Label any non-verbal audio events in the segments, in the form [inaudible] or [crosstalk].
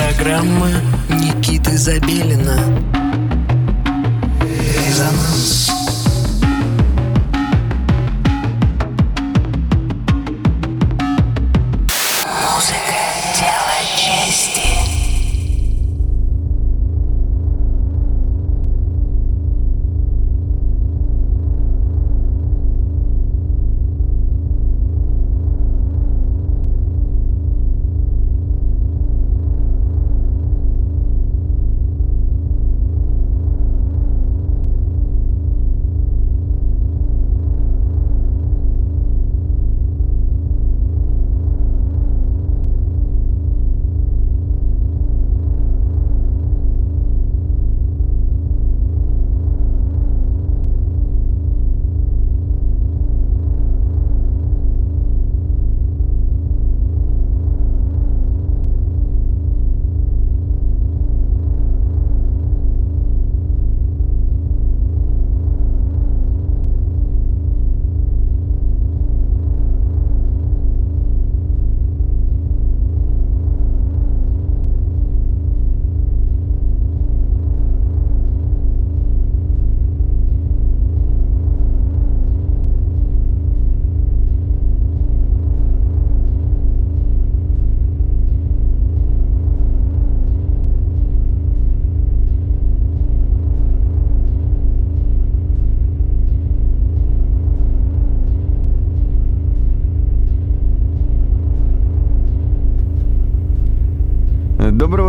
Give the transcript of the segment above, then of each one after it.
Программа Никиты Забелина. Резонанс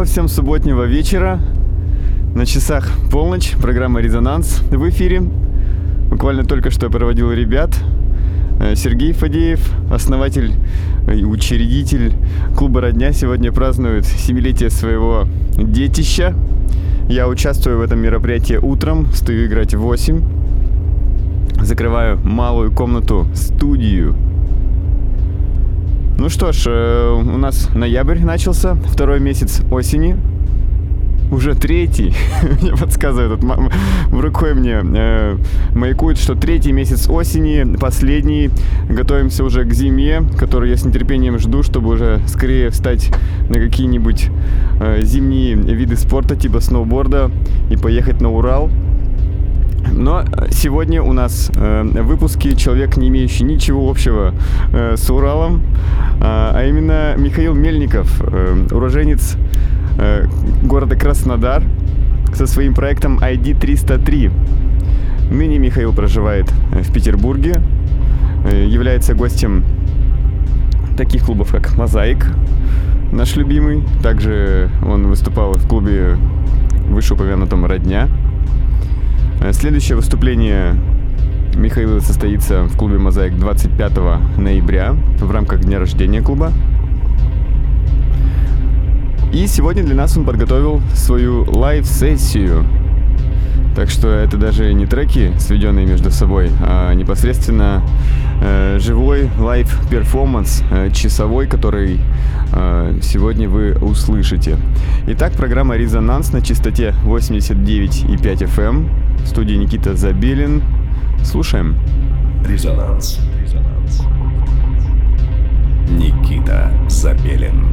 Доброго всем субботнего вечера. На часах полночь, программа «Резонанс» в эфире. Буквально только что я проводил ребят. Э, Сергей Фадеев, основатель и учредитель клуба «Родня», сегодня празднует семилетие своего детища. Я участвую в этом мероприятии утром, стою играть в 8. Закрываю малую комнату, студию ну что ж, э, у нас ноябрь начался, второй месяц осени. Уже третий, [laughs] мне подсказывает, тут в рукой мне э, маякует, что третий месяц осени, последний. Готовимся уже к зиме, которую я с нетерпением жду, чтобы уже скорее встать на какие-нибудь э, зимние виды спорта, типа сноуборда, и поехать на Урал. Но сегодня у нас э, в выпуске человек, не имеющий ничего общего э, с Уралом, э, а именно Михаил Мельников, э, уроженец э, города Краснодар, со своим проектом ID 303. Ныне Михаил проживает в Петербурге, э, является гостем таких клубов, как «Мозаик», наш любимый. Также он выступал в клубе вышеупомянутом «Родня», Э, следующее выступление Михаила состоится в клубе «Мозаик» 25 ноября в рамках дня рождения клуба. И сегодня для нас он подготовил свою live сессию. Так что это даже не треки, сведенные между собой, а непосредственно э, живой live перформанс, э, часовой, который э, сегодня вы услышите. Итак, программа «Резонанс» на частоте 89,5 FM в студии Никита Забелин. Слушаем. Резонанс. Резонанс. Никита Забелин.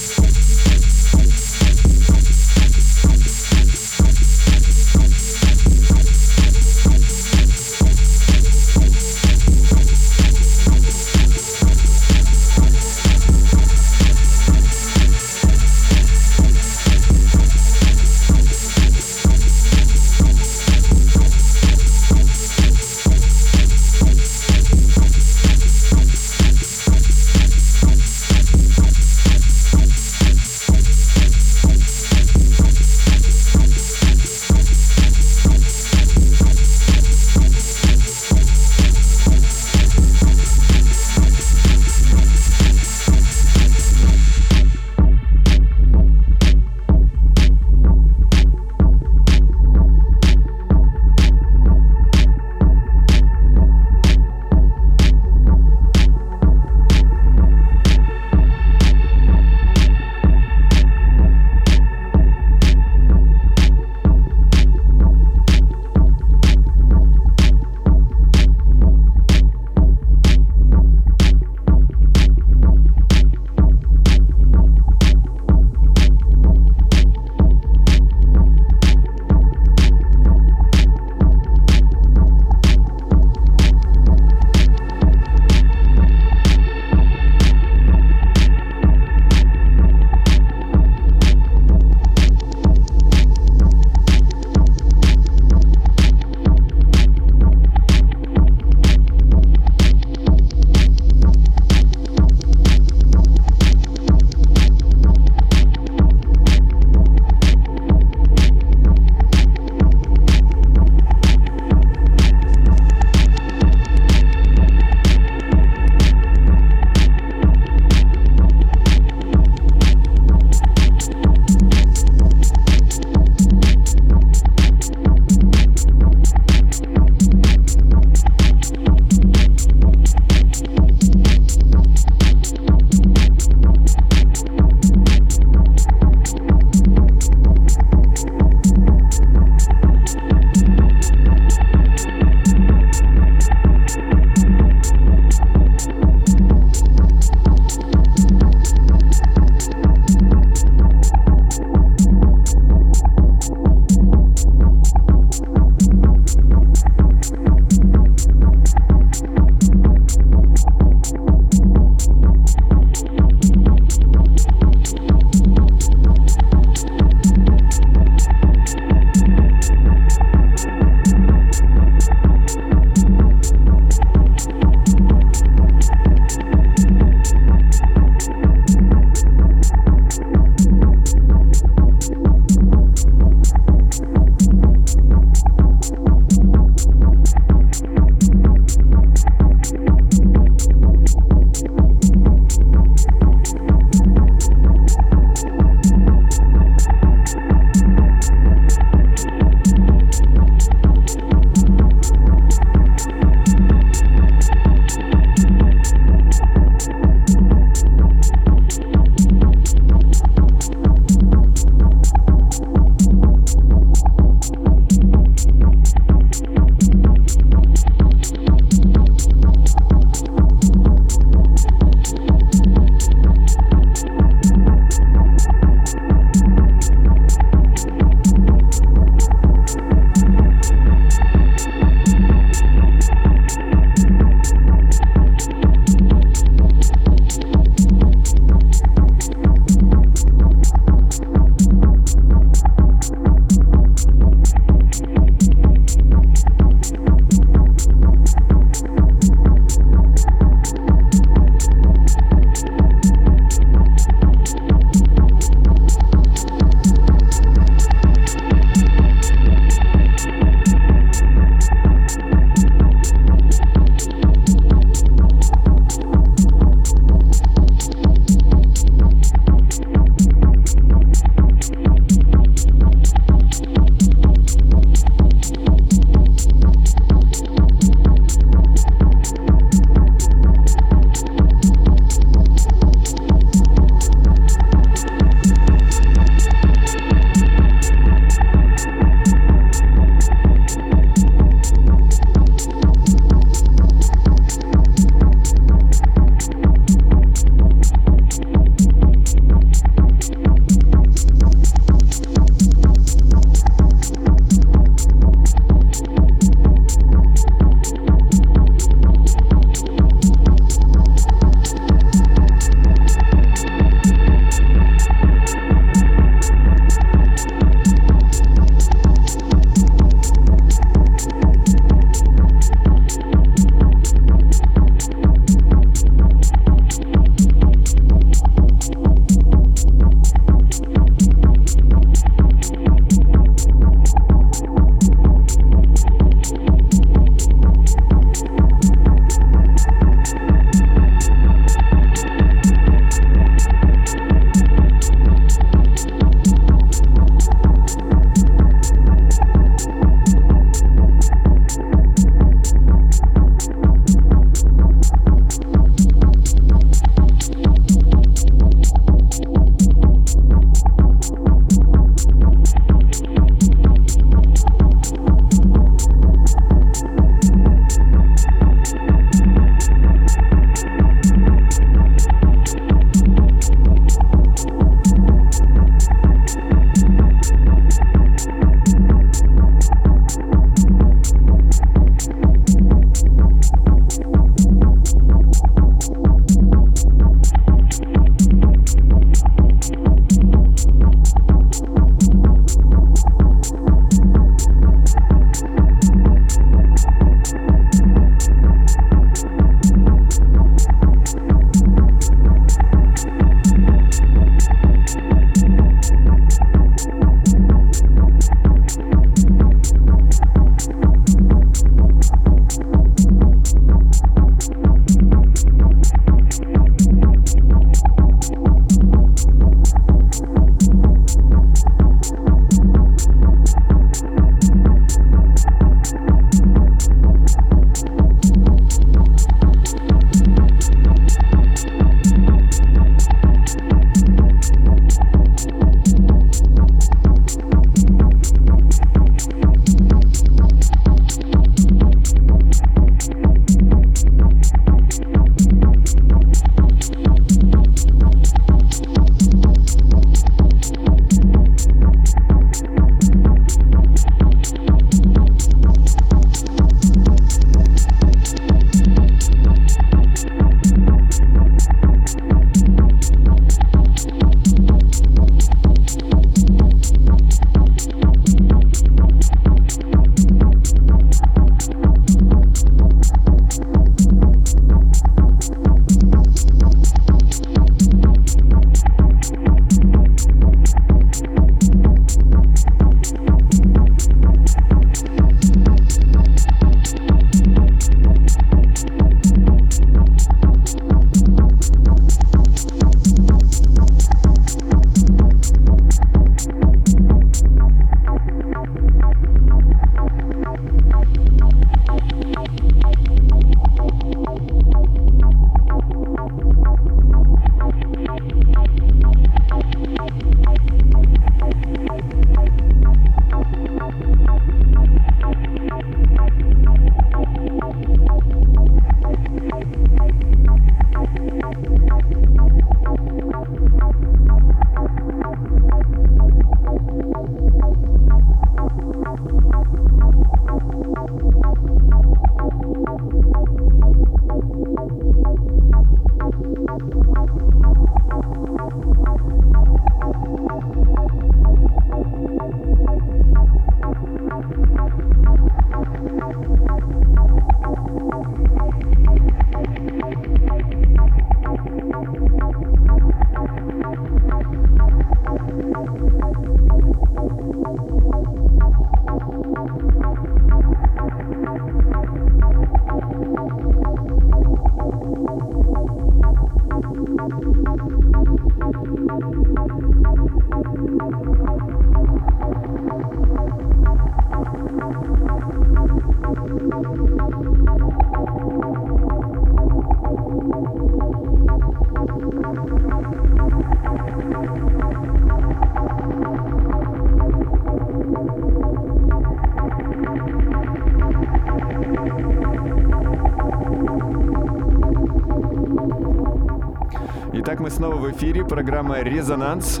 Снова в эфире. Программа «Резонанс».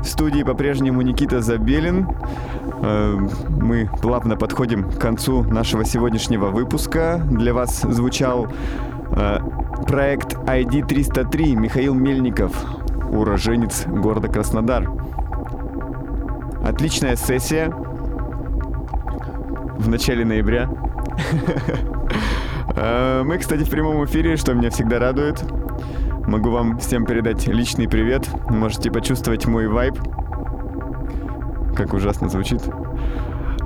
В студии по-прежнему Никита Забелин. Э, мы плавно подходим к концу нашего сегодняшнего выпуска. Для вас звучал э, проект ID-303 Михаил Мельников, уроженец города Краснодар. Отличная сессия в начале ноября. [laughs] Э, мы, кстати, в прямом эфире, что меня всегда радует. Могу вам всем передать личный привет. Можете почувствовать мой вайб. Как ужасно звучит.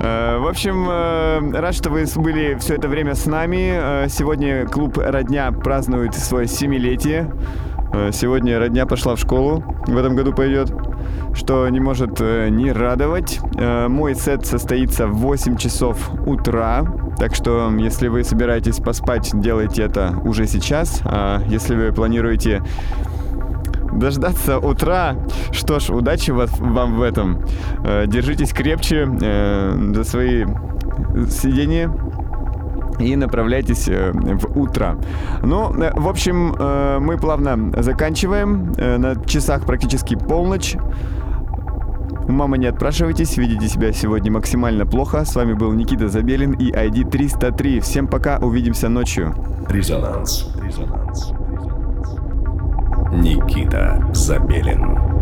Э, в общем, э, рад, что вы были все это время с нами. Сегодня клуб «Родня» празднует свое семилетие. Сегодня «Родня» пошла в школу. В этом году пойдет что не может не радовать. Мой сет состоится в 8 часов утра. Так что, если вы собираетесь поспать, делайте это уже сейчас. А если вы планируете дождаться утра, что ж, удачи вам в этом. Э, держитесь крепче э, за свои сидения и направляйтесь э, в утро. Ну, в общем, мы плавно заканчиваем. На часах практически полночь. У мамы не отпрашивайтесь, видите себя сегодня максимально плохо. С вами был Никита Забелин и ID 303. Всем пока, увидимся ночью. Резонанс. Резонанс. Никита Забелин.